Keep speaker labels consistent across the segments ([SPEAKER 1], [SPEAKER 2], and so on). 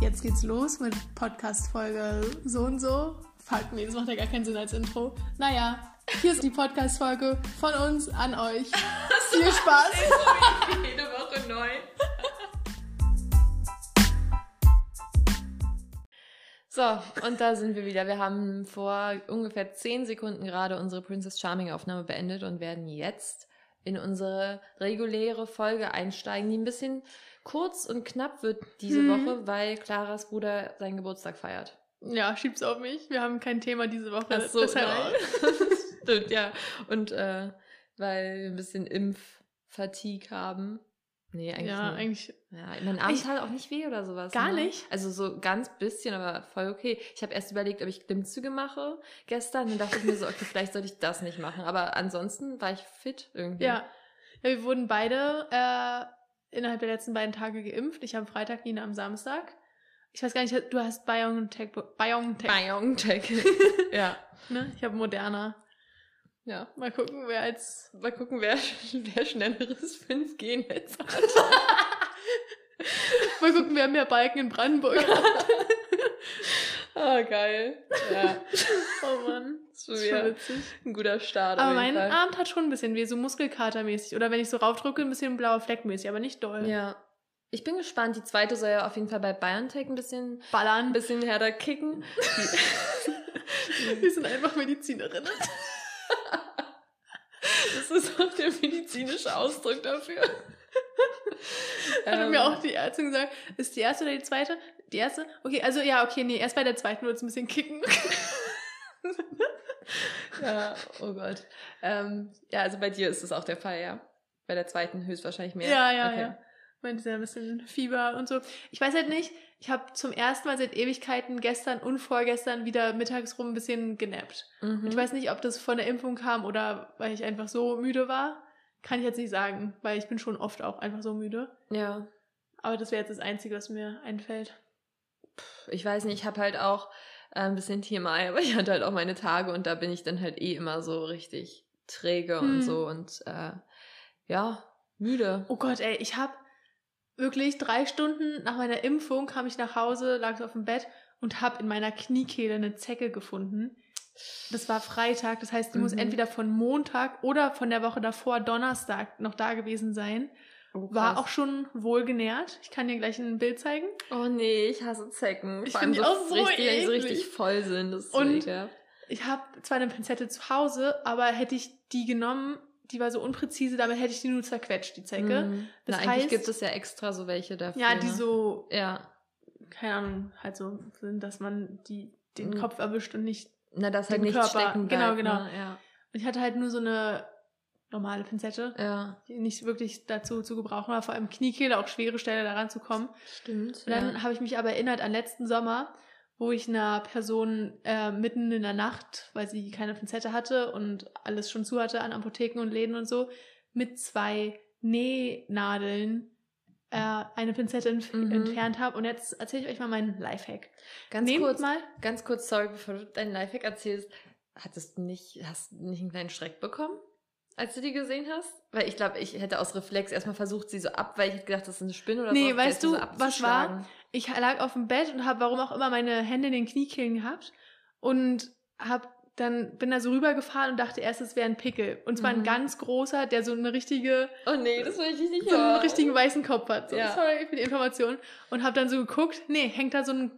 [SPEAKER 1] jetzt geht's los mit Podcast-Folge so und so. Fuck, nee, das macht ja gar keinen Sinn als Intro. Naja, hier ist die Podcast-Folge von uns an euch. Viel Spaß!
[SPEAKER 2] Jede Woche neu. So, und da sind wir wieder. Wir haben vor ungefähr 10 Sekunden gerade unsere Princess Charming Aufnahme beendet und werden jetzt in unsere reguläre Folge einsteigen, die ein bisschen kurz und knapp wird diese
[SPEAKER 1] Hm.
[SPEAKER 2] Woche, weil Claras Bruder seinen Geburtstag feiert.
[SPEAKER 1] Ja, schieb's auf mich. Wir haben kein Thema diese Woche.
[SPEAKER 2] Ach so,
[SPEAKER 1] deshalb-
[SPEAKER 2] nein. Stimmt, ja. Und äh, weil wir ein bisschen Impffatigue haben. Nee, eigentlich
[SPEAKER 1] Ja,
[SPEAKER 2] nur.
[SPEAKER 1] eigentlich.
[SPEAKER 2] Ja, mein Arm tat auch nicht weh oder sowas.
[SPEAKER 1] Gar
[SPEAKER 2] ne?
[SPEAKER 1] nicht?
[SPEAKER 2] Also so ganz bisschen, aber voll okay. Ich habe erst überlegt, ob ich Klimmzüge mache gestern. Dann dachte ich mir so, okay, vielleicht sollte ich das nicht machen. Aber ansonsten war ich fit irgendwie.
[SPEAKER 1] Ja. ja, wir wurden beide äh, innerhalb der letzten beiden Tage geimpft. Ich am Freitag, Nina am Samstag. Ich weiß gar nicht, du hast BioNTech. BioNTech.
[SPEAKER 2] BioNTech. ja.
[SPEAKER 1] Ne? Ich habe Moderna. Ja, mal gucken, wer als.
[SPEAKER 2] Mal gucken, wer, wer schnelleres 5G-Netz hat.
[SPEAKER 1] Mal gucken, wer mehr Balken in Brandenburg hat.
[SPEAKER 2] Ah, geil. Ja.
[SPEAKER 1] Oh Mann.
[SPEAKER 2] Das ist schon
[SPEAKER 1] witzig.
[SPEAKER 2] ein guter Start.
[SPEAKER 1] Aber mein
[SPEAKER 2] Fall.
[SPEAKER 1] Arm hat schon ein bisschen weh, so Muskelkatermäßig. Oder wenn ich so raufdrücke, ein bisschen blauer Fleckmäßig, aber nicht doll.
[SPEAKER 2] Ja. Ich bin gespannt. Die zweite soll ja auf jeden Fall bei BioNTech ein bisschen, ein
[SPEAKER 1] Ballern.
[SPEAKER 2] bisschen härter kicken.
[SPEAKER 1] Wir sind einfach Medizinerinnen.
[SPEAKER 2] Das ist auch der medizinische Ausdruck dafür.
[SPEAKER 1] Hat
[SPEAKER 2] Ähm,
[SPEAKER 1] mir auch die Ärztin gesagt, ist die erste oder die zweite? Die erste? Okay, also ja, okay, nee, erst bei der zweiten wird es ein bisschen kicken.
[SPEAKER 2] Ja, oh Gott. Ähm, ja, also bei dir ist es auch der Fall, ja. Bei der zweiten höchstwahrscheinlich mehr.
[SPEAKER 1] Ja, ja,
[SPEAKER 2] okay.
[SPEAKER 1] ja. Meinte ja ein bisschen Fieber und so. Ich weiß halt nicht, ich habe zum ersten Mal seit Ewigkeiten gestern und vorgestern wieder mittags rum ein bisschen genappt.
[SPEAKER 2] Mhm.
[SPEAKER 1] Ich weiß nicht, ob das von der Impfung kam oder weil ich einfach so müde war. Kann ich jetzt nicht sagen, weil ich bin schon oft auch einfach so müde.
[SPEAKER 2] Ja,
[SPEAKER 1] Aber das wäre jetzt das Einzige, was mir einfällt.
[SPEAKER 2] ich weiß nicht, ich habe halt auch ein bisschen TMI, aber ich hatte halt auch meine Tage und da bin ich dann halt eh immer so richtig träge und
[SPEAKER 1] Hm.
[SPEAKER 2] so und äh, ja, müde.
[SPEAKER 1] Oh Gott, ey, ich habe wirklich drei Stunden nach meiner Impfung kam ich nach Hause, lag so auf dem Bett und habe in meiner Kniekehle eine Zecke gefunden. Das war Freitag, das heißt, die muss
[SPEAKER 2] Mhm.
[SPEAKER 1] entweder von Montag oder von der Woche davor Donnerstag noch da gewesen sein.
[SPEAKER 2] Oh,
[SPEAKER 1] War auch schon wohlgenährt. Ich kann dir gleich ein Bild zeigen.
[SPEAKER 2] Oh nee, ich hasse Zecken.
[SPEAKER 1] Ich
[SPEAKER 2] Vor allem
[SPEAKER 1] find die auch so
[SPEAKER 2] richtig, die so
[SPEAKER 1] eklig.
[SPEAKER 2] richtig voll sind. Das ist
[SPEAKER 1] Und-
[SPEAKER 2] so.
[SPEAKER 1] Ich habe zwar eine Pinzette zu Hause, aber hätte ich die genommen, die war so unpräzise, damit hätte ich die nur zerquetscht, die Zecke.
[SPEAKER 2] Mhm.
[SPEAKER 1] Das
[SPEAKER 2] Na, eigentlich
[SPEAKER 1] heißt-
[SPEAKER 2] gibt es ja extra so welche dafür.
[SPEAKER 1] Ja, die
[SPEAKER 2] ne?
[SPEAKER 1] so
[SPEAKER 2] Ja,
[SPEAKER 1] keine Ahnung, halt so sind, dass man die, den
[SPEAKER 2] Mhm.
[SPEAKER 1] Kopf erwischt und nicht.
[SPEAKER 2] na, das halt nicht
[SPEAKER 1] Körper.
[SPEAKER 2] stecken
[SPEAKER 1] Genau,
[SPEAKER 2] bleibt.
[SPEAKER 1] genau.
[SPEAKER 2] Ne? Ja.
[SPEAKER 1] Und ich hatte halt nur so eine normale Pinzette,
[SPEAKER 2] ja,
[SPEAKER 1] die nicht wirklich dazu zu gebrauchen war, vor allem Kniekehle, auch schwere Stelle daran zu kommen.
[SPEAKER 2] stimmt.
[SPEAKER 1] Und dann
[SPEAKER 2] ja.
[SPEAKER 1] habe ich mich aber erinnert an letzten Sommer, wo ich einer Person äh, mitten in der Nacht, weil sie keine Pinzette hatte und alles schon zu hatte an Apotheken und Läden und so, mit zwei Nähnadeln äh, eine Pinzette entf
[SPEAKER 2] Mhm.
[SPEAKER 1] entfernt habe. Und jetzt erzähle ich euch mal meinen Lifehack.
[SPEAKER 2] Ganz
[SPEAKER 1] Nehmt
[SPEAKER 2] kurz,
[SPEAKER 1] mal
[SPEAKER 2] ganz kurz, sorry, bevor du deinen Lifehack erzählst, hattest du nicht, hast du nicht einen kleinen Schreck bekommen, als du die gesehen hast? Weil ich glaube, ich hätte aus Reflex erstmal versucht, sie so ab, weil ich hätte gedacht, das ist eine Spinne oder
[SPEAKER 1] Nee,
[SPEAKER 2] so.
[SPEAKER 1] weißt
[SPEAKER 2] so
[SPEAKER 1] du, was war? ich lag auf dem Bett und habe warum auch immer meine Hände in den Kniekehlen gehabt und hab dann bin da so rübergefahren und dachte erst, es wäre ein Pickel. Und zwar ein
[SPEAKER 2] Mhm.
[SPEAKER 1] ganz großer, der so eine richtige,
[SPEAKER 2] Oh nee, das will ich nicht
[SPEAKER 1] so einen richtigen weißen Kopf hat. So,
[SPEAKER 2] Ja.
[SPEAKER 1] Sorry für die Information. Und habe dann so geguckt, nee, hängt da so ein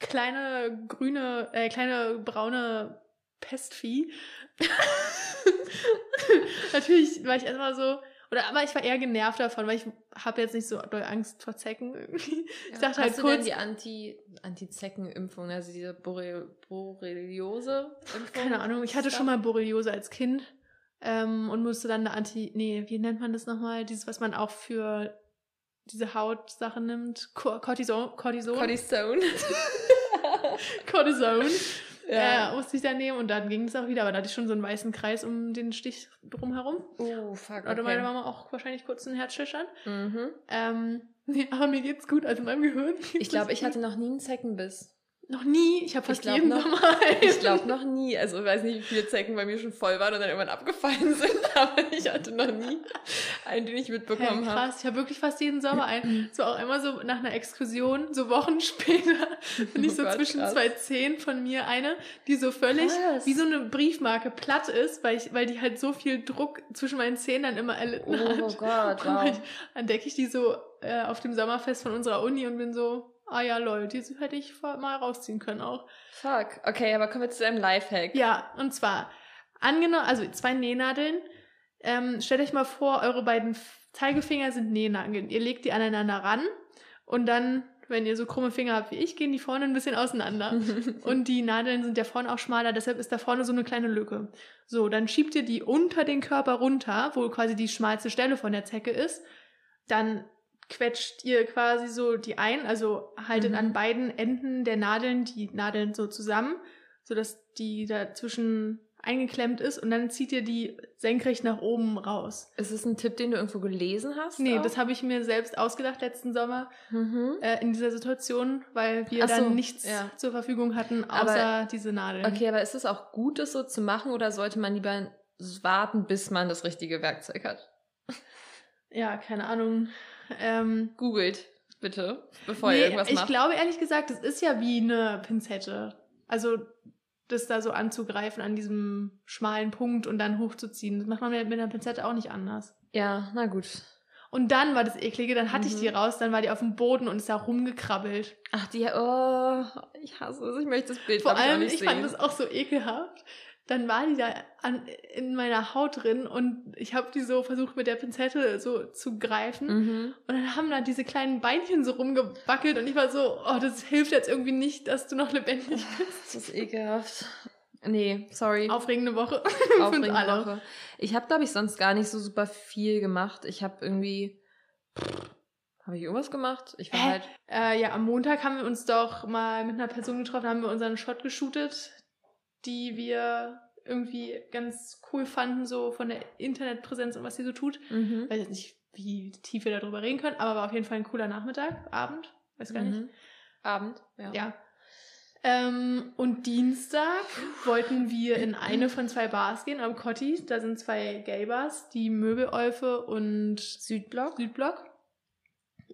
[SPEAKER 1] kleine grüne, äh, kleine braune Pestvieh. Natürlich war ich erstmal so, oder aber ich war eher genervt davon, weil ich habe jetzt nicht so doll Angst vor Zecken irgendwie.
[SPEAKER 2] Ja.
[SPEAKER 1] Ich dachte
[SPEAKER 2] Hast
[SPEAKER 1] halt
[SPEAKER 2] du
[SPEAKER 1] kurz,
[SPEAKER 2] denn die Anti, Anti-Zecken-Impfung, also diese Borre Borreliose-Impfung?
[SPEAKER 1] Keine Ahnung, ich hatte schon mal Borreliose als Kind ähm, und musste dann eine Anti, nee, wie nennt man das nochmal? Dieses, was man auch für diese Hautsachen nimmt. Co- Cortison, Cortison,
[SPEAKER 2] Cortisone.
[SPEAKER 1] Cortison.
[SPEAKER 2] Ja.
[SPEAKER 1] Äh, musste ich dann nehmen und dann ging es auch wieder, aber da hatte ich schon so einen weißen Kreis um den Stich drumherum.
[SPEAKER 2] Oh, fuck, okay.
[SPEAKER 1] meine Mama auch wahrscheinlich kurz einen Herzschüchtern.
[SPEAKER 2] Mhm.
[SPEAKER 1] Ähm, nee, aber mir geht's gut, also meinem Gehirn.
[SPEAKER 2] Ich glaube, ich hatte noch nie einen Zeckenbiss.
[SPEAKER 1] Noch nie. Ich habe fast jeden
[SPEAKER 2] noch-
[SPEAKER 1] Sommer.
[SPEAKER 2] Ich glaube noch nie. Also ich weiß nicht, wie viele Zecken bei mir schon voll waren und dann irgendwann abgefallen sind. Aber ich hatte noch nie einen, den ich mitbekommen
[SPEAKER 1] Hey,
[SPEAKER 2] habe.
[SPEAKER 1] krass, ich habe wirklich fast jeden Sommer einen. So auch einmal so nach einer Exkursion, so Wochen später, bin ich
[SPEAKER 2] Oh
[SPEAKER 1] so
[SPEAKER 2] Gott,
[SPEAKER 1] zwischen
[SPEAKER 2] krass.
[SPEAKER 1] zwei Zehen von mir eine, die so völlig
[SPEAKER 2] Krass.
[SPEAKER 1] wie so eine Briefmarke platt ist, weil, ich, weil die halt so viel Druck zwischen meinen Zähnen dann immer erlitten
[SPEAKER 2] Oh
[SPEAKER 1] hat.
[SPEAKER 2] Gott,
[SPEAKER 1] Und
[SPEAKER 2] wow.
[SPEAKER 1] ich, dann decke ich die so äh, auf dem Sommerfest von unserer Uni und bin so, ah ja, lol, die hätte ich mal rausziehen können auch.
[SPEAKER 2] Fuck. Okay, aber kommen wir zu deinem Lifehack.
[SPEAKER 1] Ja, und zwar, angenommen, also zwei Nähnadeln. Ähm, stellt euch mal vor, eure beiden Zeigefinger sind Nähnadeln. Ihr legt die aneinander ran und dann, wenn ihr so krumme Finger habt wie ich, gehen die vorne ein bisschen auseinander. Und die Nadeln sind ja vorne auch schmaler, deshalb ist da vorne so eine kleine Lücke. So, dann schiebt ihr die unter den Körper runter, wo quasi die schmalste Stelle von der Zecke ist. Dann quetscht ihr quasi so die ein, also haltet
[SPEAKER 2] Mhm.
[SPEAKER 1] an beiden Enden der Nadeln die Nadeln so zusammen, sodass die dazwischen eingeklemmt ist und dann zieht ihr die senkrecht nach oben raus.
[SPEAKER 2] Ist es ein Tipp, den du irgendwo gelesen hast?
[SPEAKER 1] Nee,
[SPEAKER 2] auch?
[SPEAKER 1] das habe ich mir selbst ausgedacht letzten Sommer
[SPEAKER 2] Mhm.
[SPEAKER 1] äh, in dieser Situation, weil wir
[SPEAKER 2] so,
[SPEAKER 1] dann nichts
[SPEAKER 2] ja.
[SPEAKER 1] zur Verfügung hatten,
[SPEAKER 2] Aber-
[SPEAKER 1] außer diese Nadeln.
[SPEAKER 2] Okay, aber ist es auch gut, das so zu machen oder sollte man lieber warten, bis man das richtige Werkzeug hat?
[SPEAKER 1] Ja, keine Ahnung. Ähm,
[SPEAKER 2] Googelt, bitte, bevor ihr
[SPEAKER 1] nee,
[SPEAKER 2] irgendwas
[SPEAKER 1] ich
[SPEAKER 2] macht.
[SPEAKER 1] glaube ehrlich gesagt, es ist ja wie eine Pinzette. Also das da so anzugreifen an diesem schmalen Punkt und dann hochzuziehen. Das macht man mit mit einer Pinzette auch nicht anders.
[SPEAKER 2] Ja, na gut.
[SPEAKER 1] Und dann war das eklige, dann hatte ich
[SPEAKER 2] Mhm.
[SPEAKER 1] die raus, dann war die auf dem Boden und ist da rumgekrabbelt.
[SPEAKER 2] Ach, die, oh, ich hasse es. Ich möchte das Bild
[SPEAKER 1] Vor
[SPEAKER 2] ich,
[SPEAKER 1] allem, ich
[SPEAKER 2] sehen.
[SPEAKER 1] fand das auch so ekelhaft. Dann war die da an, in meiner Haut drin und ich habe die so versucht mit der Pinzette so zu greifen.
[SPEAKER 2] Mhm.
[SPEAKER 1] Und dann haben da diese kleinen Beinchen so rumgewackelt und ich war so, oh, das hilft jetzt irgendwie nicht, dass du noch lebendig bist.
[SPEAKER 2] Das ist ekelhaft. Nee, sorry.
[SPEAKER 1] Aufregende Woche.
[SPEAKER 2] Aufregende. Woche. Ich habe, glaube ich, sonst gar nicht so super viel gemacht. Ich habe irgendwie. Habe ich irgendwas gemacht? Ich war
[SPEAKER 1] Hä?
[SPEAKER 2] halt.
[SPEAKER 1] Äh, ja, am Montag haben wir uns doch mal mit einer Person getroffen, haben wir unseren Shot geshootet, die wir irgendwie ganz cool fanden, so von der Internetpräsenz und was sie so tut.
[SPEAKER 2] Mhm.
[SPEAKER 1] Ich weiß jetzt nicht, wie tief wir darüber reden können, aber war auf jeden Fall ein cooler Nachmittag, Abend, weiß gar nicht.
[SPEAKER 2] Mhm. Abend, ja.
[SPEAKER 1] Ja. Ähm, und Dienstag wollten wir in eine von zwei Bars gehen am Cotti. Da sind zwei Gay-Bars, die Möbelolfe und
[SPEAKER 2] Südblock.
[SPEAKER 1] Südblock.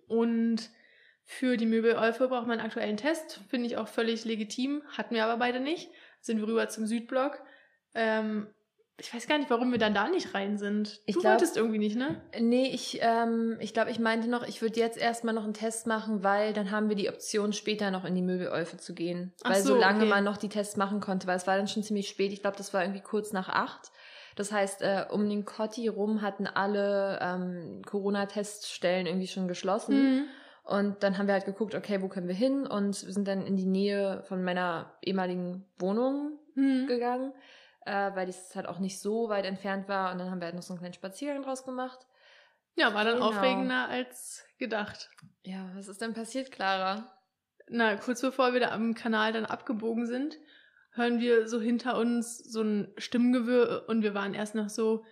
[SPEAKER 1] Und für die Möbelolfe braucht man einen aktuellen Test. Finde ich auch völlig legitim. Hatten wir aber beide nicht. Sind wir rüber zum Südblock. Ähm, ich weiß gar nicht, warum wir dann da nicht rein sind.
[SPEAKER 2] Ich
[SPEAKER 1] du
[SPEAKER 2] glaub-
[SPEAKER 1] wolltest irgendwie nicht, ne?
[SPEAKER 2] Nee, ich, ähm, ich glaube, ich meinte noch, ich würde jetzt erstmal noch einen Test machen, weil dann haben wir die Option, später noch in die Möbelolfe zu gehen.
[SPEAKER 1] Ach
[SPEAKER 2] weil
[SPEAKER 1] so,
[SPEAKER 2] solange
[SPEAKER 1] okay.
[SPEAKER 2] man noch die Tests machen konnte, weil es war dann schon ziemlich spät. Ich glaube, das war irgendwie kurz nach acht. Das heißt, äh, um den Cotti rum hatten alle ähm, Corona-Teststellen irgendwie schon geschlossen.
[SPEAKER 1] Mhm.
[SPEAKER 2] Und dann haben wir halt geguckt, okay, wo können wir hin? Und wir sind dann in die Nähe von meiner ehemaligen Wohnung
[SPEAKER 1] Mhm.
[SPEAKER 2] gegangen, äh, weil das halt auch nicht so weit entfernt war. Und dann haben wir halt noch so einen kleinen Spaziergang draus gemacht.
[SPEAKER 1] Ja, war dann
[SPEAKER 2] Genau.
[SPEAKER 1] aufregender als gedacht.
[SPEAKER 2] Ja, was ist denn passiert, Clara?
[SPEAKER 1] na, kurz bevor wir da am Kanal dann abgebogen sind, hören wir so hinter uns so ein Stimmengewirr und wir waren erst noch so,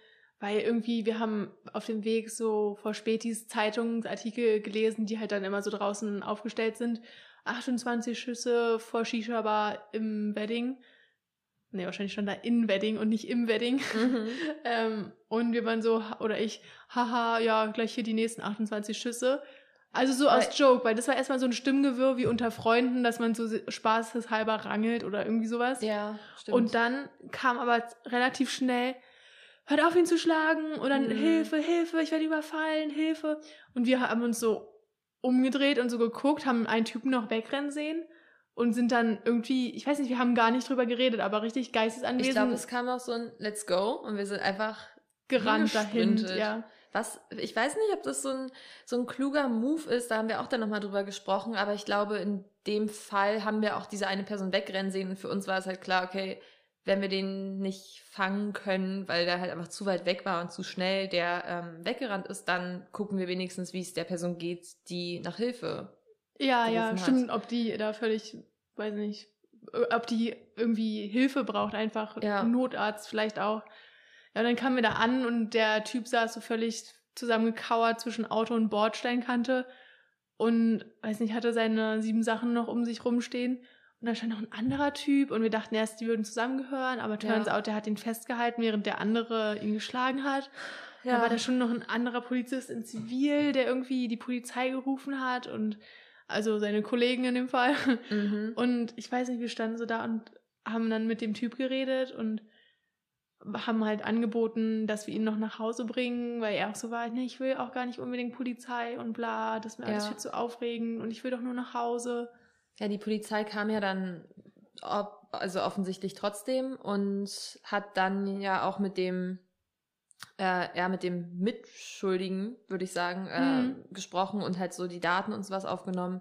[SPEAKER 1] weil irgendwie wir haben auf dem Weg so vor Spätis Zeitungsartikel gelesen, die halt dann immer so draußen aufgestellt sind. 28 Schüsse vor Shisha-Bar im Wedding. Nee, wahrscheinlich schon da in Wedding und nicht im Wedding.
[SPEAKER 2] Mhm.
[SPEAKER 1] Ähm, und wir waren so, oder ich, haha, ja, gleich hier die nächsten 28 Schüsse. Also so aus
[SPEAKER 2] Weil-
[SPEAKER 1] Joke, weil das war erstmal so ein Stimmgewirr wie unter Freunden, dass man so spaßeshalber rangelt oder irgendwie sowas.
[SPEAKER 2] Ja, stimmt.
[SPEAKER 1] und dann kam aber relativ schnell, hört auf ihn zu schlagen und dann
[SPEAKER 2] Mhm.
[SPEAKER 1] Hilfe, Hilfe, ich werde überfallen, Hilfe. Und wir haben uns so umgedreht und so geguckt, haben einen Typen noch wegrennen sehen und sind dann irgendwie, ich weiß nicht, wir haben gar nicht drüber geredet, aber richtig
[SPEAKER 2] ich
[SPEAKER 1] geistesanwesend
[SPEAKER 2] glaube, es kam noch so ein Let's go und wir sind einfach
[SPEAKER 1] gerannt dahin. Ja.
[SPEAKER 2] Was, ich weiß nicht, ob das so ein, so ein kluger Move ist, da haben wir auch dann nochmal drüber gesprochen, aber ich glaube, in dem Fall haben wir auch diese eine Person wegrennen sehen und für uns war es halt klar, okay, wenn wir den nicht fangen können, weil der halt einfach zu weit weg war und zu schnell der ähm, weggerannt ist, dann gucken wir wenigstens, wie es der Person geht, die nach Hilfe.
[SPEAKER 1] Ja, ja,
[SPEAKER 2] hat.
[SPEAKER 1] stimmt, ob die da völlig, weiß nicht, äh, ob die irgendwie Hilfe braucht, einfach
[SPEAKER 2] Ja.
[SPEAKER 1] Notarzt vielleicht auch. Ja, und dann kamen wir da an und der Typ saß so völlig zusammengekauert zwischen Auto und Bordsteinkante und, weiß nicht, hatte seine sieben Sachen noch um sich rumstehen. Und dann stand noch ein anderer Typ und wir dachten erst, die würden zusammengehören, aber turns
[SPEAKER 2] Ja.
[SPEAKER 1] out, der hat ihn festgehalten, während der andere ihn geschlagen hat. Da war da schon noch ein anderer Polizist in Zivil, der irgendwie die Polizei gerufen hat und also seine Kollegen in dem Fall.
[SPEAKER 2] Mhm.
[SPEAKER 1] Und ich weiß nicht, wir standen so da und haben dann mit dem Typ geredet und haben halt angeboten, dass wir ihn noch nach Hause bringen, weil er auch so war, nee, ich will auch gar nicht unbedingt Polizei und bla, das ist mir alles
[SPEAKER 2] Ja.
[SPEAKER 1] viel zu aufregend und ich will doch nur nach Hause.
[SPEAKER 2] Ja, die Polizei kam ja dann, ob, also offensichtlich trotzdem und hat dann ja auch mit dem, äh, ja, mit dem Mitschuldigen, würde ich sagen, äh,
[SPEAKER 1] Mhm.
[SPEAKER 2] gesprochen und halt so die Daten und sowas aufgenommen.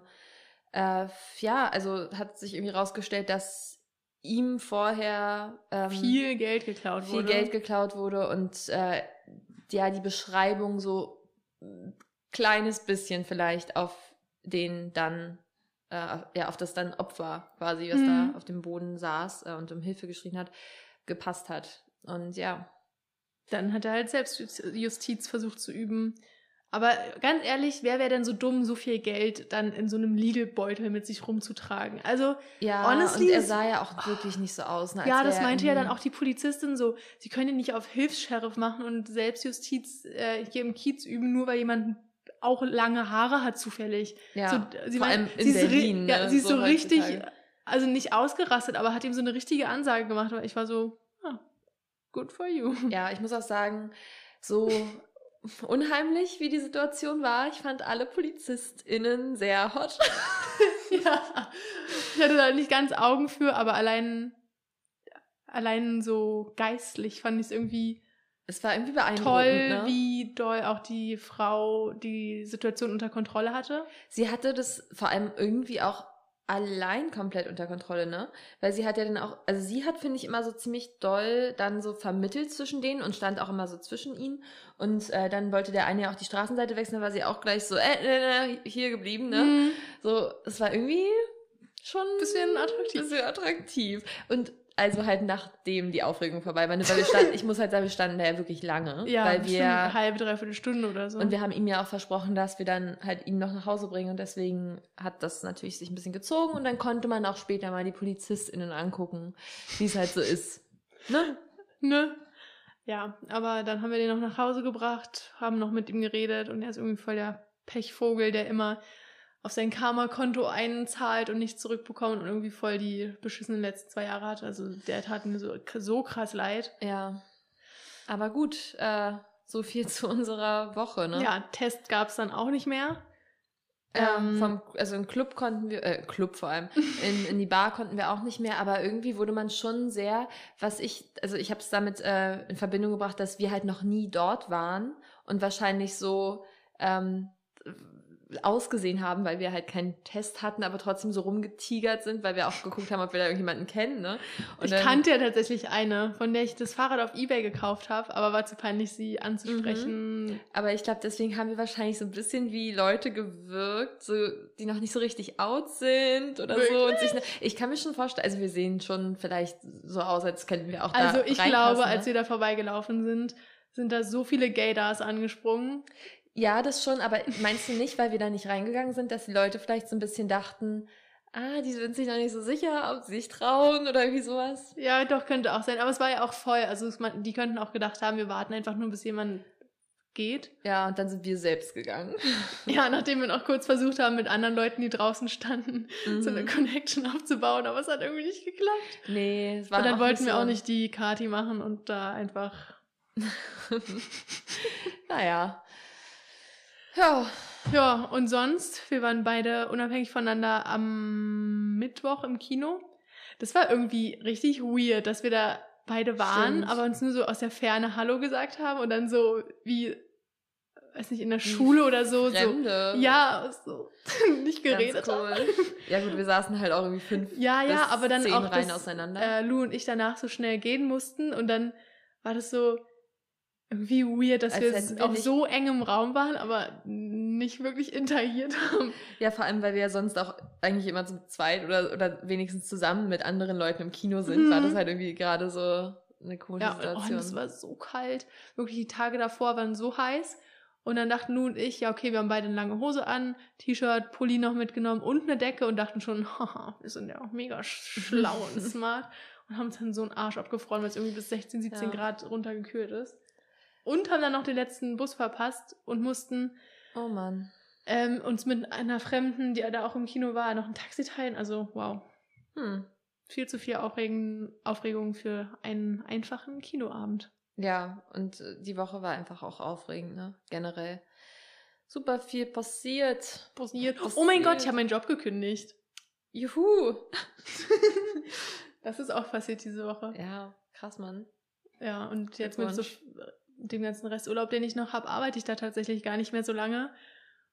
[SPEAKER 2] Äh, ja, also hat sich irgendwie rausgestellt, dass ihm vorher ähm,
[SPEAKER 1] viel Geld geklaut
[SPEAKER 2] viel
[SPEAKER 1] wurde.
[SPEAKER 2] Geld geklaut wurde und äh, ja, die Beschreibung so ein kleines bisschen vielleicht auf den dann, äh, ja, auf das dann Opfer quasi, was
[SPEAKER 1] Mhm.
[SPEAKER 2] da auf dem Boden saß äh, und um Hilfe geschrien hat, gepasst hat. Und ja,
[SPEAKER 1] Dann hat er halt Selbstjustiz versucht zu üben. Aber ganz ehrlich, wer wäre denn so dumm, so viel Geld dann in so einem Lidl-Beutel mit sich rumzutragen? Also,
[SPEAKER 2] ja,
[SPEAKER 1] Honestly,
[SPEAKER 2] und er sah ja auch wirklich nicht so aus. Ne,
[SPEAKER 1] ja, das meinte ja dann auch die Polizistin so, sie können ihn nicht auf Hilfs-Sheriff machen und Selbstjustiz äh, hier im Kiez üben, nur weil jemand auch lange Haare hat zufällig.
[SPEAKER 2] Ja,
[SPEAKER 1] so, sie
[SPEAKER 2] vor
[SPEAKER 1] meint-
[SPEAKER 2] allem in
[SPEAKER 1] sie ist
[SPEAKER 2] Berlin.
[SPEAKER 1] Ja,
[SPEAKER 2] ne,
[SPEAKER 1] sie ist so, richtig,
[SPEAKER 2] heutzutage.
[SPEAKER 1] also nicht ausgerastet, aber hat ihm so eine richtige Ansage gemacht, weil ich war so, ah, good for you.
[SPEAKER 2] Ja, ich muss auch sagen, so unheimlich wie die Situation war, ich fand alle PolizistInnen sehr hot.
[SPEAKER 1] Ja, ich hatte da nicht ganz Augen für, aber allein, allein so geistlich fand ich es irgendwie
[SPEAKER 2] Es war irgendwie beeindruckend.
[SPEAKER 1] toll,
[SPEAKER 2] ne?
[SPEAKER 1] wie doll auch die Frau die Situation unter Kontrolle hatte.
[SPEAKER 2] Sie hatte das vor allem irgendwie auch allein komplett unter Kontrolle, ne? Weil sie hat ja dann auch, also sie hat, finde ich, immer so ziemlich doll dann so vermittelt zwischen denen und stand auch immer so zwischen ihnen. Und äh, dann wollte der eine ja auch die Straßenseite wechseln, da war sie auch gleich so, äh, äh, äh, hier geblieben, ne?
[SPEAKER 1] Mhm.
[SPEAKER 2] So, es war irgendwie schon
[SPEAKER 1] Bisschen attraktiv.
[SPEAKER 2] Bisschen attraktiv. Und also halt nachdem die Aufregung vorbei war, weil wir standen, ich muss halt sagen, wir standen da ja wirklich lange,
[SPEAKER 1] Ja,
[SPEAKER 2] weil wir
[SPEAKER 1] eine halbe, dreiviertel Stunde oder so.
[SPEAKER 2] und wir haben ihm ja auch versprochen, dass wir dann halt ihn noch nach Hause bringen und deswegen hat das natürlich sich ein bisschen gezogen und dann konnte man auch später mal die PolizistInnen angucken, wie es halt so ist. Ne?
[SPEAKER 1] ne? Ja, aber dann haben wir den noch nach Hause gebracht, haben noch mit ihm geredet und er ist irgendwie voll der Pechvogel, der immer auf sein Karma-Konto einzahlt und nichts zurückbekommt und irgendwie voll die beschissenen letzten zwei Jahre hat. Also der tat mir so, so krass leid.
[SPEAKER 2] Ja. Aber gut, äh, so viel zu unserer Woche, ne?
[SPEAKER 1] Ja, Test gab's dann auch nicht mehr. Ähm,
[SPEAKER 2] vom, also im Club konnten wir, äh, Club vor allem, in, in die Bar konnten wir auch nicht mehr, aber irgendwie wurde man schon sehr, was ich, also ich habe es damit äh, in Verbindung gebracht, dass wir halt noch nie dort waren und wahrscheinlich so ähm, ausgesehen haben, weil wir halt keinen Test hatten, aber trotzdem so rumgetigert sind, weil wir auch geguckt haben, ob wir da irgendjemanden kennen, ne? Und
[SPEAKER 1] ich
[SPEAKER 2] dann-
[SPEAKER 1] kannte ja tatsächlich eine, von der ich das Fahrrad auf Ebay gekauft habe, aber war zu peinlich, sie anzusprechen.
[SPEAKER 2] Aber ich glaube, deswegen haben wir wahrscheinlich so ein bisschen wie Leute gewirkt, so, die noch nicht so richtig out sind oder so. Und sich, ne- ich kann mir schon vorstellen, also wir sehen schon vielleicht so aus, als könnten wir auch da
[SPEAKER 1] Also ich glaube,
[SPEAKER 2] ne?
[SPEAKER 1] als wir da vorbeigelaufen sind, sind da so viele Gaydars angesprungen.
[SPEAKER 2] Ja, das schon, aber meinst du nicht, weil wir da nicht reingegangen sind, dass die Leute vielleicht so ein bisschen dachten, ah, die sind sich noch nicht so sicher, ob sie sich trauen oder irgendwie sowas?
[SPEAKER 1] Ja, doch, könnte auch sein. Aber es war ja auch voll. Also es, man, die könnten auch gedacht haben, wir warten einfach nur, bis jemand geht.
[SPEAKER 2] Ja, und dann sind wir selbst gegangen.
[SPEAKER 1] Ja, nachdem wir noch kurz versucht haben, mit anderen Leuten, die draußen standen, so eine
[SPEAKER 2] Mhm.
[SPEAKER 1] Connection aufzubauen, aber es hat irgendwie nicht geklappt.
[SPEAKER 2] Nee, es war
[SPEAKER 1] Und dann wollten wir auch nicht die Kati machen und da einfach.
[SPEAKER 2] naja. Ja,
[SPEAKER 1] Ja, und sonst, wir waren beide unabhängig voneinander am Mittwoch im Kino. Das war irgendwie richtig weird, dass wir da beide waren,
[SPEAKER 2] Stimmt.
[SPEAKER 1] aber uns nur so aus der Ferne Hallo gesagt haben und dann so wie, weiß nicht, in der Schule oder so, so
[SPEAKER 2] Fremde.
[SPEAKER 1] ja, so nicht geredet haben.
[SPEAKER 2] cool. Ja gut, wir saßen halt auch irgendwie fünf
[SPEAKER 1] Ja, ja, aber dann auch, dass
[SPEAKER 2] auseinander.
[SPEAKER 1] äh, Lou und ich danach so schnell gehen mussten und dann war das so irgendwie weird, dass wir
[SPEAKER 2] wir
[SPEAKER 1] auf so engem Raum waren, aber nicht wirklich interagiert haben.
[SPEAKER 2] Ja, vor allem, weil wir ja sonst auch eigentlich immer zu zweit oder, oder wenigstens zusammen mit anderen Leuten im Kino sind,
[SPEAKER 1] Mhm.
[SPEAKER 2] war das halt irgendwie gerade so eine komische
[SPEAKER 1] Ja, oh,
[SPEAKER 2] Situation.
[SPEAKER 1] und es war so kalt. Wirklich, die Tage davor waren so heiß. Und dann dachten Nu und ich, ja, okay, wir haben beide eine lange Hose an, T-Shirt, Pulli noch mitgenommen und eine Decke und dachten schon, haha, wir sind ja auch mega schlau und smart. Und haben uns dann so einen Arsch abgefroren, weil es irgendwie bis 16, 17
[SPEAKER 2] Ja.
[SPEAKER 1] Grad runtergekühlt ist. Und haben dann noch den letzten Bus verpasst und mussten
[SPEAKER 2] Oh Mann.
[SPEAKER 1] ähm, uns mit einer Fremden, die da auch im Kino war, noch ein Taxi teilen. Also, wow.
[SPEAKER 2] Hm.
[SPEAKER 1] Viel zu viel Aufregen, Aufregung für einen einfachen Kinoabend.
[SPEAKER 2] Ja, und äh, die Woche war einfach auch aufregend, ne? Generell. Super viel passiert.
[SPEAKER 1] Passiert.
[SPEAKER 2] Passiert.
[SPEAKER 1] Oh mein Gott, ich habe meinen Job gekündigt.
[SPEAKER 2] Juhu!
[SPEAKER 1] Das ist auch passiert diese Woche.
[SPEAKER 2] Ja, krass, Mann.
[SPEAKER 1] Ja, und jetzt mit so. Dem ganzen Resturlaub, den ich noch habe, arbeite ich da tatsächlich gar nicht mehr so lange.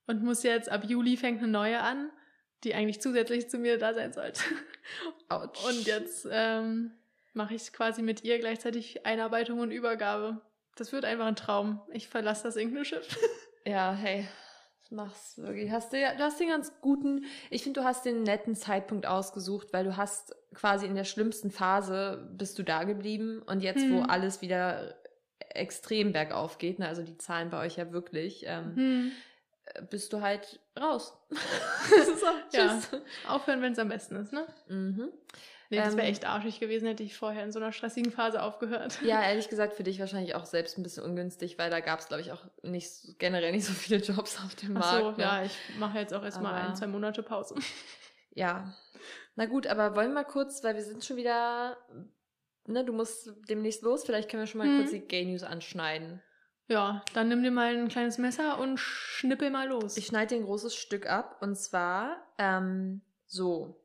[SPEAKER 1] Und muss jetzt, ab Juli fängt eine neue an, die eigentlich zusätzlich zu mir da sein sollte.
[SPEAKER 2] Autsch.
[SPEAKER 1] Und jetzt ähm, mache ich quasi mit ihr gleichzeitig Einarbeitung und Übergabe. Das wird einfach ein Traum. Ich verlasse das Englisch-Schiff.
[SPEAKER 2] Ja, hey. das Mach's wirklich. Hast du, ja, du hast den ganz guten, ich finde, du hast den netten Zeitpunkt ausgesucht, weil du hast quasi in der schlimmsten Phase bist du da geblieben und jetzt, wo
[SPEAKER 1] Hm.
[SPEAKER 2] alles wieder extrem bergauf geht, ne, also die Zahlen bei euch ja wirklich, ähm,
[SPEAKER 1] Hm.
[SPEAKER 2] bist du halt raus. das ist auch,
[SPEAKER 1] Ja. Aufhören, wenn es am besten ist, ne?
[SPEAKER 2] Mhm.
[SPEAKER 1] Nee, das wäre
[SPEAKER 2] Ähm,
[SPEAKER 1] echt arschig gewesen, hätte ich vorher in so einer stressigen Phase aufgehört.
[SPEAKER 2] Ja, ehrlich gesagt, für dich wahrscheinlich auch selbst ein bisschen ungünstig, weil da gab es, glaube ich, auch nicht so- generell nicht so viele Jobs auf dem
[SPEAKER 1] Ach
[SPEAKER 2] Markt.
[SPEAKER 1] so,
[SPEAKER 2] ne?
[SPEAKER 1] ja, ich mache jetzt auch erstmal ein, zwei Monate Pause.
[SPEAKER 2] Ja. Na gut, aber wollen wir mal kurz, weil wir sind schon wieder, ne, du musst demnächst los, vielleicht können wir schon mal
[SPEAKER 1] Mhm.
[SPEAKER 2] kurz die Gay News anschneiden.
[SPEAKER 1] Ja, dann nimm dir mal ein kleines Messer und schnippel mal los.
[SPEAKER 2] Ich schneide dir ein großes Stück ab und zwar ähm, so.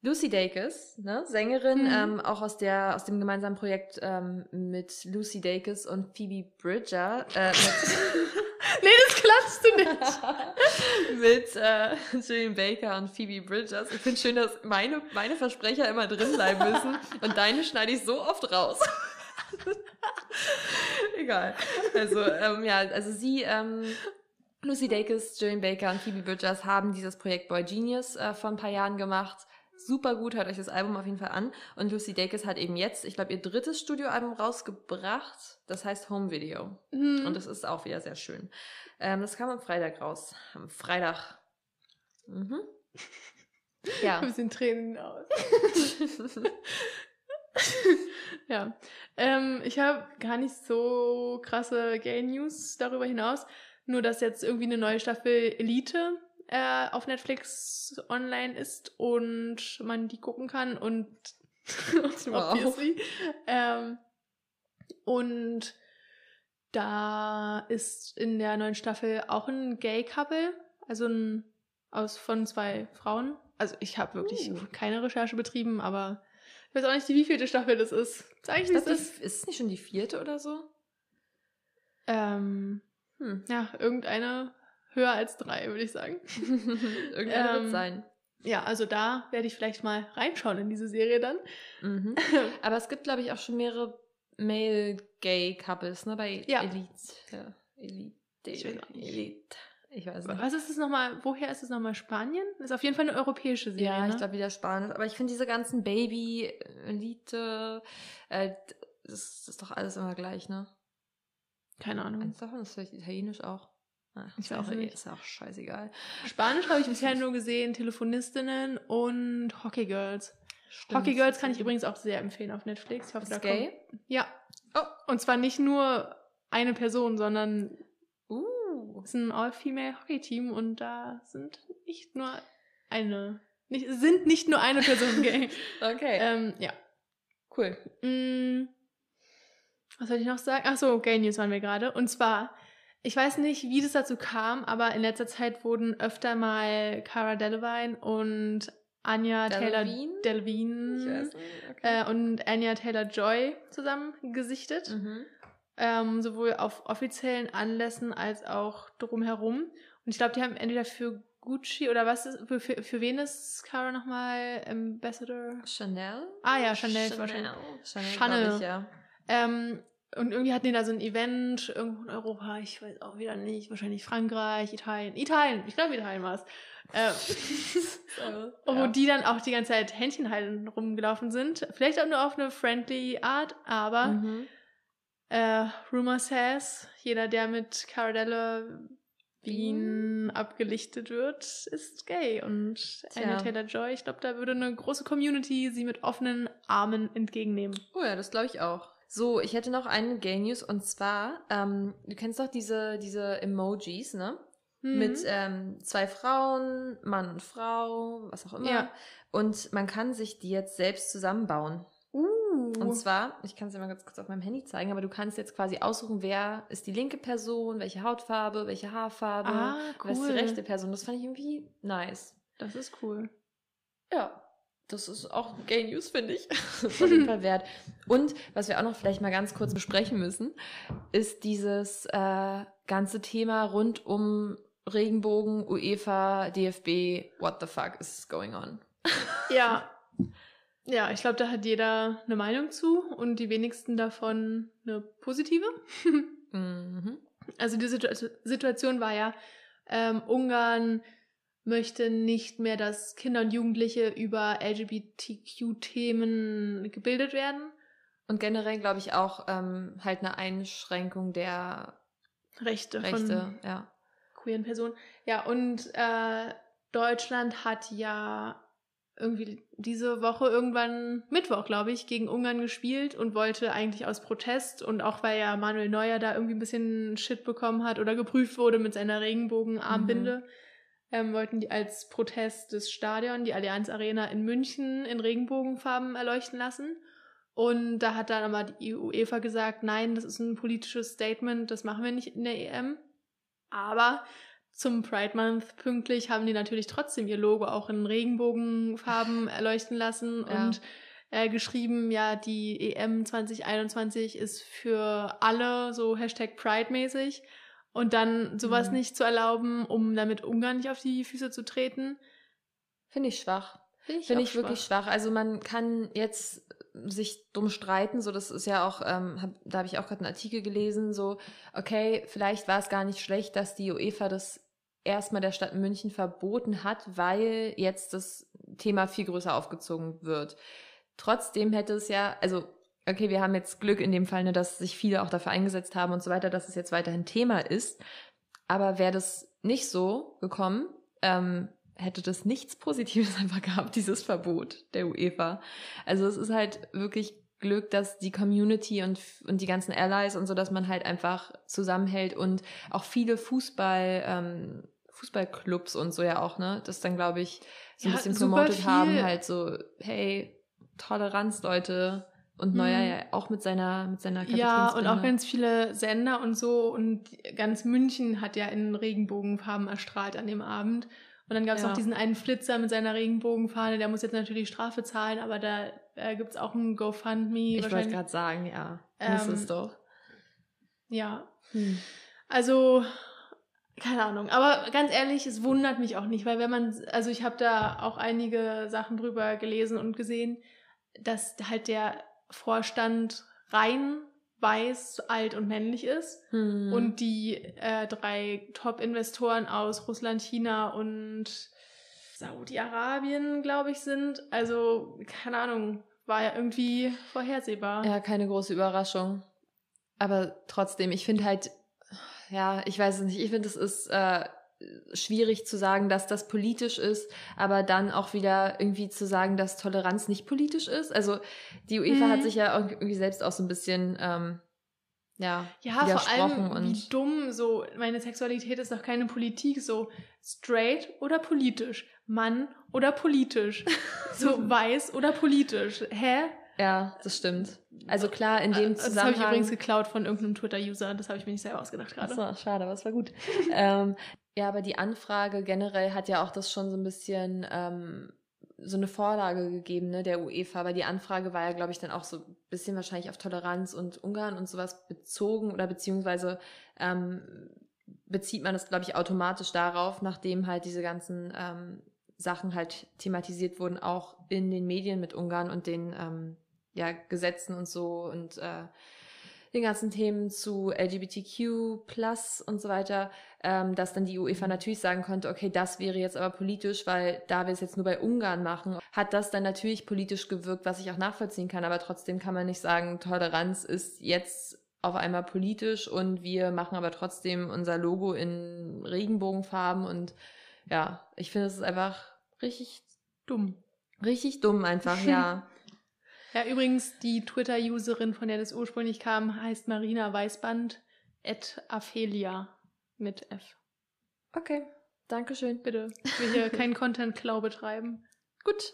[SPEAKER 2] Lucy Dacus, ne, Sängerin,
[SPEAKER 1] Mhm.
[SPEAKER 2] ähm, auch aus der aus dem gemeinsamen Projekt ähm, mit Lucy Dacus und Phoebe Bridger, äh,
[SPEAKER 1] nee, das klatschst du nicht.
[SPEAKER 2] mit, äh, Julian Baker und Phoebe Bridgers. Ich finde schön, dass meine meine Versprecher immer drin bleiben müssen und deine schneide ich so oft raus. Egal. Also, ähm, ja, also sie, ähm, Lucy Dacus, Julian Baker und Phoebe Bridgers haben dieses Projekt Boy Genius äh, vor ein paar Jahren gemacht. Super gut, hört euch das Album auf jeden Fall an. Und Lucy Dacus hat eben jetzt, ich glaube, ihr drittes Studioalbum rausgebracht. Das heißt Home Video.
[SPEAKER 1] Hm.
[SPEAKER 2] Und das ist auch wieder sehr schön. Ähm, das kam am Freitag raus. Am Freitag. Mhm. Ja.
[SPEAKER 1] ein bisschen Tränen aus. ja. Ähm, ich habe gar nicht so krasse Gay News darüber hinaus. Nur, dass jetzt irgendwie eine neue Staffel Elite äh, auf Netflix online ist und man die gucken kann und obviously. Ähm, und da ist in der neuen Staffel auch ein Gay-Couple, also ein aus von zwei Frauen. Also ich habe wirklich
[SPEAKER 2] Uh.
[SPEAKER 1] keine Recherche betrieben, aber ich weiß auch nicht, wie vielte Staffel das ist. Sag ich,
[SPEAKER 2] Ich glaube,
[SPEAKER 1] ist.
[SPEAKER 2] ist es nicht schon die vierte oder so?
[SPEAKER 1] Ähm,
[SPEAKER 2] Hm.
[SPEAKER 1] ja, irgendeine höher als drei, würde ich sagen.
[SPEAKER 2] Irgendwann wird
[SPEAKER 1] Ähm,
[SPEAKER 2] sein.
[SPEAKER 1] Ja, also da werde ich vielleicht mal reinschauen in diese Serie dann.
[SPEAKER 2] Mhm. Aber es gibt, glaube ich, auch schon mehrere Male-Gay-Couples, ne? Bei
[SPEAKER 1] Ja.
[SPEAKER 2] Elite. Ja. Elite.
[SPEAKER 1] Ich nicht.
[SPEAKER 2] Elite. Ich weiß nicht.
[SPEAKER 1] Was ist es nochmal? Woher ist es nochmal? Spanien? Ist auf jeden Fall eine europäische Serie.
[SPEAKER 2] Ja,
[SPEAKER 1] ne?
[SPEAKER 2] ich glaube wieder spannend. Aber ich finde diese ganzen Baby-Elite, äh, das, das ist doch alles immer gleich, ne?
[SPEAKER 1] Keine Ahnung.
[SPEAKER 2] Eins davon ist vielleicht italienisch auch.
[SPEAKER 1] Ich
[SPEAKER 2] ist, ja auch
[SPEAKER 1] nicht.
[SPEAKER 2] ist auch scheißegal.
[SPEAKER 1] Spanisch habe ich bisher nur gesehen, Telefonistinnen und Hockey Girls.
[SPEAKER 2] Stimmt.
[SPEAKER 1] Hockey Girls kann ich übrigens auch sehr empfehlen auf Netflix. Ich hoffe,
[SPEAKER 2] Ist
[SPEAKER 1] da
[SPEAKER 2] gay?
[SPEAKER 1] kommt. Ja.
[SPEAKER 2] Oh.
[SPEAKER 1] Und zwar nicht nur eine Person, sondern
[SPEAKER 2] Uh.
[SPEAKER 1] es ist ein All-Female Hockey-Team und da sind nicht nur eine, nicht, sind nicht nur eine Person gay.
[SPEAKER 2] Okay.
[SPEAKER 1] ähm, ja.
[SPEAKER 2] cool.
[SPEAKER 1] Mm, was soll ich noch sagen? Ach so, Gay News waren wir gerade. Und zwar, ich weiß nicht, wie das dazu kam, aber in letzter Zeit wurden öfter mal Cara Delevingne und Anya Taylor
[SPEAKER 2] nicht. Okay.
[SPEAKER 1] äh, und Anya Taylor Joy zusammen gesichtet.
[SPEAKER 2] mhm.
[SPEAKER 1] Ähm, sowohl auf offiziellen Anlässen als auch drumherum. Und ich glaube, die haben entweder für Gucci oder was ist, für, für, für wen ist Cara nochmal Ambassador?
[SPEAKER 2] Chanel?
[SPEAKER 1] Ah ja, Chanel wahrscheinlich.
[SPEAKER 2] Chanel,
[SPEAKER 1] Chanel.
[SPEAKER 2] glaub ich, ja.
[SPEAKER 1] Ähm, und irgendwie hatten die da so ein Event irgendwo in Europa, ich weiß auch wieder nicht, wahrscheinlich Frankreich, Italien. Italien, ich glaube Italien war es. Äh, wo
[SPEAKER 2] ja.
[SPEAKER 1] die dann auch die ganze Zeit Händchen halten rumgelaufen sind. Vielleicht auch nur auf eine friendly Art, aber
[SPEAKER 2] Mhm.
[SPEAKER 1] Äh, Rumor says, jeder, der mit Cara Wien abgelichtet wird, ist gay. Und Anya Taylor-Joy, ich glaube, da würde eine große Community sie mit offenen Armen entgegennehmen.
[SPEAKER 2] Oh ja, das glaube ich auch. So, ich hätte noch eine Gay News und zwar, ähm, du kennst doch diese, diese Emojis, ne? Mhm. Mit ähm, zwei Frauen, Mann und Frau, was auch immer. Ja. Und man kann sich die jetzt selbst zusammenbauen. Uh. Und zwar, ich kann es dir mal ganz kurz auf meinem Handy zeigen, aber du kannst jetzt quasi aussuchen, wer ist die linke Person, welche Hautfarbe, welche Haarfarbe, ah, cool. wer ist die rechte Person. Das fand ich irgendwie nice.
[SPEAKER 1] Das ist cool.
[SPEAKER 2] Ja, das ist auch Gay News, finde ich. auf jeden Fall wert. Und was wir auch noch vielleicht mal ganz kurz besprechen müssen, ist dieses äh, ganze Thema rund um Regenbogen, UEFA, DFB, what the fuck is going on?
[SPEAKER 1] ja. Ja, ich glaube, da hat jeder eine Meinung zu und die wenigsten davon eine positive. mhm. Also die Situ Situation war ja, ähm, Ungarn möchte nicht mehr, dass Kinder und Jugendliche über LGBTQ-Themen gebildet werden.
[SPEAKER 2] Und generell glaube ich auch ähm, halt eine Einschränkung der
[SPEAKER 1] Rechte, Rechte von ja. queeren Personen. Ja, und äh, Deutschland hat ja irgendwie diese Woche irgendwann Mittwoch, glaube ich, gegen Ungarn gespielt und wollte eigentlich aus Protest und auch weil ja Manuel Neuer da irgendwie ein bisschen Shit bekommen hat oder geprüft wurde mit seiner Regenbogenarmbinde, mhm. Ähm, wollten die als Protest das Stadion, die Allianz Arena in München in Regenbogenfarben erleuchten lassen. Und da hat dann aber die UEFA gesagt, nein, das ist ein politisches Statement, das machen wir nicht in der EM. Aber zum Pride Month pünktlich haben die natürlich trotzdem ihr Logo auch in Regenbogenfarben erleuchten lassen ja. und äh, geschrieben, ja, die EM 2021 ist für alle so Hashtag Pride-mäßig und dann sowas mhm. nicht zu erlauben, um damit Ungarn nicht auf die Füße zu treten.
[SPEAKER 2] Finde ich schwach. Finde ich, Find ich schwach. wirklich schwach. Also man kann jetzt sich dumm streiten, so das ist ja auch, ähm, hab, da habe ich auch gerade einen Artikel gelesen, so, okay, vielleicht war es gar nicht schlecht, dass die UEFA das erstmal der Stadt München verboten hat, weil jetzt das Thema viel größer aufgezogen wird. Trotzdem hätte es ja, also okay, wir haben jetzt Glück in dem Fall, ne, dass sich viele auch dafür eingesetzt haben und so weiter, dass es jetzt weiterhin Thema ist. Aber wäre das nicht so gekommen, ähm, hätte das nichts Positives einfach gehabt, dieses Verbot der UEFA. Also es ist halt wirklich Glück, dass die Community und, und die ganzen Allies und so, dass man halt einfach zusammenhält und auch viele Fußball, ähm, Fußballclubs und so ja auch, ne, das dann, glaube ich, so ein ja, bisschen promotet haben, halt so, hey, Toleranz, Leute. Und Neuer hm. ja auch mit seiner, mit seiner
[SPEAKER 1] Ja, und auch ganz viele Sender und so. Und ganz München hat ja in Regenbogenfarben erstrahlt an dem Abend. Und dann gab es ja. auch diesen einen Flitzer mit seiner Regenbogenfahne, der muss jetzt natürlich Strafe zahlen, aber da äh, gibt es auch ein GoFundMe.
[SPEAKER 2] Ich wollte gerade sagen, ja. Ähm, es doch.
[SPEAKER 1] Ja. Hm. Also, keine Ahnung. Aber ganz ehrlich, es wundert mich auch nicht, weil wenn man, also ich habe da auch einige Sachen drüber gelesen und gesehen, dass halt der Vorstand rein weiß, alt und männlich ist hm. und die äh, drei Top-Investoren aus Russland, China und Saudi-Arabien, glaube ich, sind. Also, keine Ahnung, war ja irgendwie vorhersehbar.
[SPEAKER 2] Ja, keine große Überraschung. Aber trotzdem, ich finde halt, ja, ich weiß es nicht, ich finde, es ist äh, schwierig zu sagen, dass das politisch ist, aber dann auch wieder irgendwie zu sagen, dass Toleranz nicht politisch ist. Also die UEFA mhm. hat sich ja irgendwie selbst auch so ein bisschen ähm, ja,
[SPEAKER 1] ja vor allem und wie dumm so meine Sexualität ist doch keine Politik so straight oder politisch? Mann oder politisch? So weiß oder politisch? Hä?
[SPEAKER 2] Ja das stimmt. Also klar in dem Zusammenhang das habe
[SPEAKER 1] ich übrigens geklaut von irgendeinem Twitter User das habe ich mir nicht selber ausgedacht gerade.
[SPEAKER 2] So schade aber es war gut. Ähm, ja, aber die Anfrage generell hat ja auch das schon so ein bisschen ähm, so eine Vorlage gegeben, ne, der UEFA, weil die Anfrage war ja, glaube ich, dann auch so ein bisschen wahrscheinlich auf Toleranz und Ungarn und sowas bezogen oder beziehungsweise ähm, bezieht man das, glaube ich, automatisch darauf, nachdem halt diese ganzen ähm, Sachen halt thematisiert wurden, auch in den Medien mit Ungarn und den ähm, ja, Gesetzen und so und äh, den ganzen Themen zu LGBTQ plus und so weiter, ähm, dass dann die UEFA natürlich sagen konnte, okay, das wäre jetzt aber politisch, weil da wir es jetzt nur bei Ungarn machen, hat das dann natürlich politisch gewirkt, was ich auch nachvollziehen kann, aber trotzdem kann man nicht sagen, Toleranz ist jetzt auf einmal politisch und wir machen aber trotzdem unser Logo in Regenbogenfarben und ja, ich finde es ist einfach richtig
[SPEAKER 1] Dumm.
[SPEAKER 2] richtig dumm einfach, ja.
[SPEAKER 1] Ja, übrigens, die Twitter-Userin, von der das ursprünglich kam, heißt Marina Weißband et Aphelia mit F.
[SPEAKER 2] Okay, Dankeschön.
[SPEAKER 1] Bitte. Ich will hier keinen Content-Klau betreiben.
[SPEAKER 2] Gut.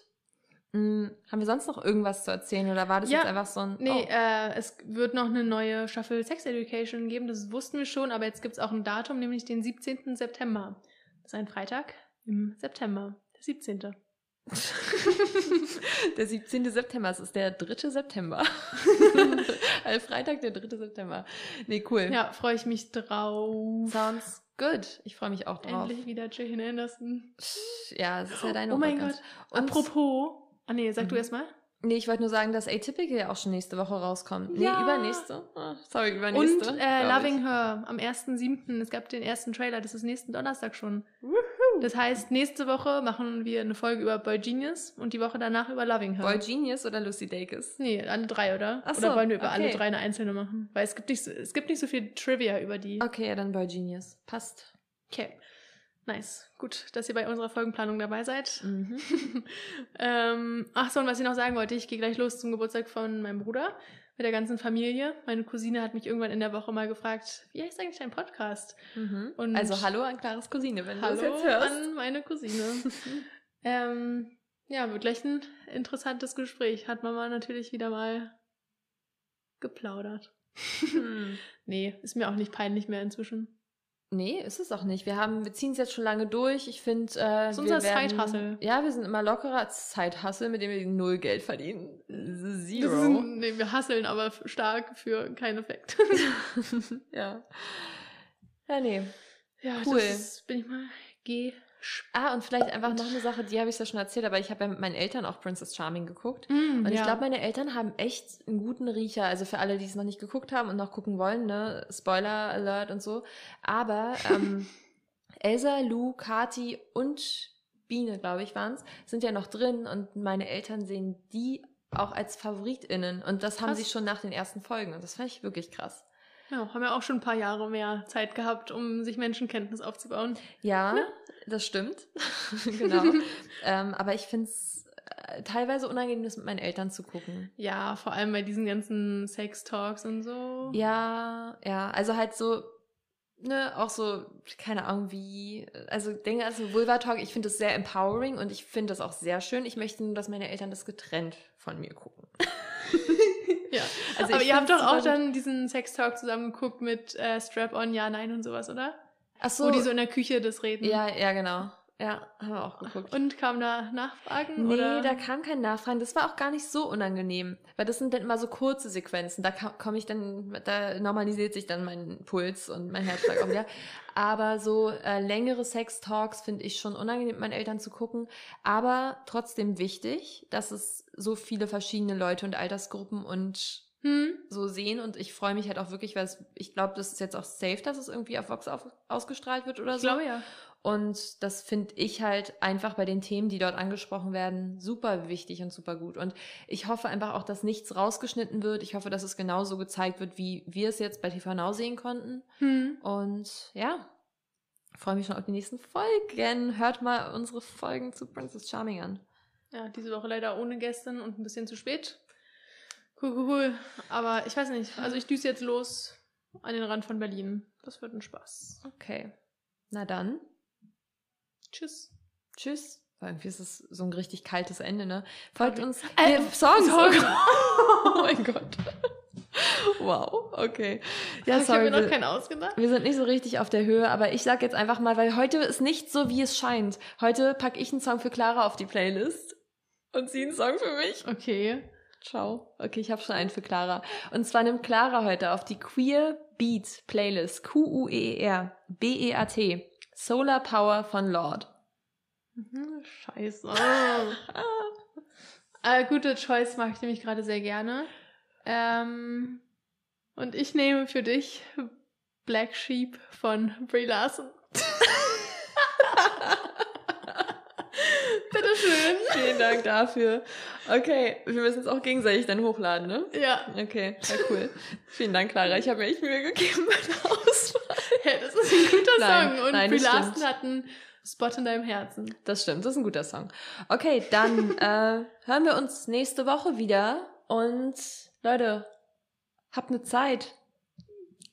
[SPEAKER 2] Hm, haben wir sonst noch irgendwas zu erzählen oder war das
[SPEAKER 1] Ja,
[SPEAKER 2] jetzt einfach so ein
[SPEAKER 1] Nee,
[SPEAKER 2] oh.
[SPEAKER 1] äh, es wird noch eine neue Staffel Sex Education geben, das wussten wir schon, aber jetzt gibt es auch ein Datum, nämlich den 17. September. Das ist ein Freitag im September. Der 17.
[SPEAKER 2] der 17. September, es ist der 3. September. also Freitag, der 3. September. Nee, cool.
[SPEAKER 1] Ja, freue ich mich drauf.
[SPEAKER 2] Sounds good. Ich freue mich auch drauf.
[SPEAKER 1] Endlich wieder Jane Anderson.
[SPEAKER 2] Ja, es ist ja deine
[SPEAKER 1] Oh mein. Gott.
[SPEAKER 2] Und-
[SPEAKER 1] Apropos. Ah nee, sag du
[SPEAKER 2] Mhm.
[SPEAKER 1] erst mal.
[SPEAKER 2] Nee, ich wollte nur sagen, dass Atypical ja auch schon nächste Woche rauskommt. Nee,
[SPEAKER 1] Ja.
[SPEAKER 2] übernächste. Ah, sorry, übernächste.
[SPEAKER 1] Und äh, Loving
[SPEAKER 2] ich.
[SPEAKER 1] Her am 1.7. Es gab den ersten Trailer, das ist nächsten Donnerstag schon.
[SPEAKER 2] Wuhu.
[SPEAKER 1] Das heißt, nächste Woche machen wir eine Folge über Boy Genius und die Woche danach über Loving Her.
[SPEAKER 2] Boy Genius oder Lucy Dacus?
[SPEAKER 1] Nee, alle drei, oder?
[SPEAKER 2] Ach
[SPEAKER 1] oder
[SPEAKER 2] so,
[SPEAKER 1] wollen wir über alle
[SPEAKER 2] okay.
[SPEAKER 1] drei eine einzelne machen? Weil es gibt nicht so, es gibt nicht so viel Trivia über die.
[SPEAKER 2] Okay, ja, dann Boy Genius. Passt.
[SPEAKER 1] Okay. Nice. Gut, dass ihr bei unserer Folgenplanung dabei seid.
[SPEAKER 2] Mhm.
[SPEAKER 1] ähm, ach so, und was ich noch sagen wollte, ich gehe gleich los zum Geburtstag von meinem Bruder mit der ganzen Familie. Meine Cousine hat mich irgendwann in der Woche mal gefragt, wie heißt eigentlich dein Podcast?
[SPEAKER 2] Mhm.
[SPEAKER 1] Und-
[SPEAKER 2] also hallo an Claras Cousine, wenn du
[SPEAKER 1] Hallo
[SPEAKER 2] das jetzt hörst.
[SPEAKER 1] an meine Cousine. ähm, ja, wird gleich ein interessantes Gespräch. Hat Mama natürlich wieder mal geplaudert.
[SPEAKER 2] Hm.
[SPEAKER 1] Nee, ist mir auch nicht peinlich mehr inzwischen.
[SPEAKER 2] Nee, ist es auch nicht. Wir haben, wir ziehen es jetzt schon lange durch. Ich finde, äh,
[SPEAKER 1] ist unser Side-Hustle.
[SPEAKER 2] Ja, wir sind immer lockerer als Zeithassel, mit dem wir null Geld verdienen. Zero.
[SPEAKER 1] ist, nee, wir hasseln aber stark für keinen Effekt.
[SPEAKER 2] ja. Ja, nee.
[SPEAKER 1] ja,
[SPEAKER 2] Cool.
[SPEAKER 1] Das bin ich mal gespannt.
[SPEAKER 2] Ah, und vielleicht einfach noch eine Sache, die habe ich ja schon erzählt, aber ich habe ja mit meinen Eltern auch Princess Charming geguckt.
[SPEAKER 1] Mm,
[SPEAKER 2] Und ich
[SPEAKER 1] ja.
[SPEAKER 2] glaube, meine Eltern haben echt einen guten Riecher. Also für alle, die es noch nicht geguckt haben und noch gucken wollen, ne? Spoiler Alert und so. Aber ähm, Elsa, Lou, Kati und Biene, glaube ich, waren es, sind ja noch drin und meine Eltern sehen die auch als FavoritInnen. Und das haben
[SPEAKER 1] Krass.
[SPEAKER 2] sie schon nach den ersten Folgen. Und das fand ich wirklich krass.
[SPEAKER 1] Ja, haben ja auch schon ein paar Jahre mehr Zeit gehabt, um sich Menschenkenntnis aufzubauen.
[SPEAKER 2] Ja,
[SPEAKER 1] Ne?
[SPEAKER 2] das stimmt. genau. ähm, aber ich finde es äh, teilweise unangenehm, das mit meinen Eltern zu gucken.
[SPEAKER 1] Ja, vor allem bei diesen ganzen Sex-Talks und so.
[SPEAKER 2] Ja, ja, also halt so, ne, auch so, keine Ahnung, wie, also denke, also Vulva Talk, ich finde das sehr empowering und ich finde das auch sehr schön. Ich möchte nur, dass meine Eltern das getrennt von mir gucken.
[SPEAKER 1] Ja.
[SPEAKER 2] Also
[SPEAKER 1] Aber ihr habt doch auch
[SPEAKER 2] gut.
[SPEAKER 1] dann diesen Sex-Talk zusammen geguckt mit äh, Strap-on, ja, nein und sowas, oder?
[SPEAKER 2] Ach so,
[SPEAKER 1] Wo die so in der Küche das reden.
[SPEAKER 2] ja, ja, genau. Ja, haben wir auch geguckt.
[SPEAKER 1] Und kam da Nachfragen?
[SPEAKER 2] Nee,
[SPEAKER 1] oder?
[SPEAKER 2] da kam kein Nachfragen. Das war auch gar nicht so unangenehm, weil das sind dann immer so kurze Sequenzen. Da komme ich dann, da normalisiert sich dann mein Puls und mein Herzschlag auch wieder. Aber so äh, längere Sex-Talks finde ich schon unangenehm, mit meinen Eltern zu gucken. Aber trotzdem wichtig, dass es so viele verschiedene Leute und Altersgruppen und
[SPEAKER 1] Hm?
[SPEAKER 2] so sehen. Und ich freue mich halt auch wirklich, weil es, ich glaube, das ist jetzt auch safe, dass es irgendwie auf Vox auf, ausgestrahlt wird oder
[SPEAKER 1] Ich
[SPEAKER 2] so.
[SPEAKER 1] glaube ja.
[SPEAKER 2] Und das finde ich halt einfach bei den Themen, die dort angesprochen werden, super wichtig und super gut. Und ich hoffe einfach auch, dass nichts rausgeschnitten wird. Ich hoffe, dass es genauso gezeigt wird, wie wir es jetzt bei TV Now sehen konnten.
[SPEAKER 1] Hm.
[SPEAKER 2] Und ja, freue mich schon auf die nächsten Folgen. Hört mal unsere Folgen zu Princess Charming an.
[SPEAKER 1] Ja, diese Woche leider ohne Gästin und ein bisschen zu spät. Cool, cool, cool. Aber ich weiß nicht. Also ich düse jetzt los an den Rand von Berlin. Das wird ein Spaß.
[SPEAKER 2] Okay. Na dann,
[SPEAKER 1] Tschüss.
[SPEAKER 2] tschüss. Irgendwie ist es so ein richtig kaltes Ende, ne? Folgt
[SPEAKER 1] Okay.
[SPEAKER 2] uns.
[SPEAKER 1] Äh,
[SPEAKER 2] Songs.
[SPEAKER 1] Song.
[SPEAKER 2] oh mein Gott. Wow, okay. Ja,
[SPEAKER 1] ich habe
[SPEAKER 2] sorry.
[SPEAKER 1] mir noch
[SPEAKER 2] wir-
[SPEAKER 1] keinen ausgedacht.
[SPEAKER 2] Wir sind nicht so richtig auf der Höhe, aber ich sag jetzt einfach mal, weil heute ist nicht so, wie es scheint. Heute packe ich einen Song für Clara auf die Playlist und sie einen Song für mich.
[SPEAKER 1] Okay.
[SPEAKER 2] Ciao. Okay, ich habe schon einen für Clara. Und zwar nimmt Clara heute auf die Queer Beat Playlist Q-U-E-E-R B-E-A-T Solar Power von Lord.
[SPEAKER 1] Mhm, Scheiße. äh, gute Choice mache ich nämlich gerade sehr gerne. Ähm, und ich nehme für dich Black Sheep von Brie Larson. Bitteschön.
[SPEAKER 2] Vielen Dank dafür. Okay, wir müssen es auch gegenseitig dann hochladen, ne?
[SPEAKER 1] Ja.
[SPEAKER 2] Okay, ja cool. Vielen Dank, Clara. Ich habe mir echt Mühe gegeben bei der Auswahl.
[SPEAKER 1] Hey, das ist ein guter
[SPEAKER 2] Nein,
[SPEAKER 1] Song. Und
[SPEAKER 2] nein, stimmt.
[SPEAKER 1] hat einen Spot in deinem Herzen.
[SPEAKER 2] Das stimmt, das ist ein guter Song. Okay, dann äh, hören wir uns nächste Woche wieder. Und Leute, habt eine Zeit.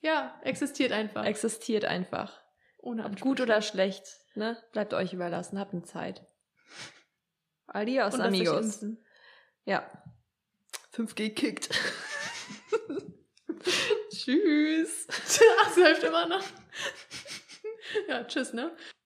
[SPEAKER 1] Ja, existiert einfach.
[SPEAKER 2] Existiert einfach.
[SPEAKER 1] Ohne
[SPEAKER 2] Ob gut oder schlecht, ne? Bleibt euch überlassen. Habt eine Zeit. Adios,
[SPEAKER 1] Und
[SPEAKER 2] amigos. Ja. 5G kickt. Tschüss.
[SPEAKER 1] Ach, es läuft immer noch. ja, tschüss, ne?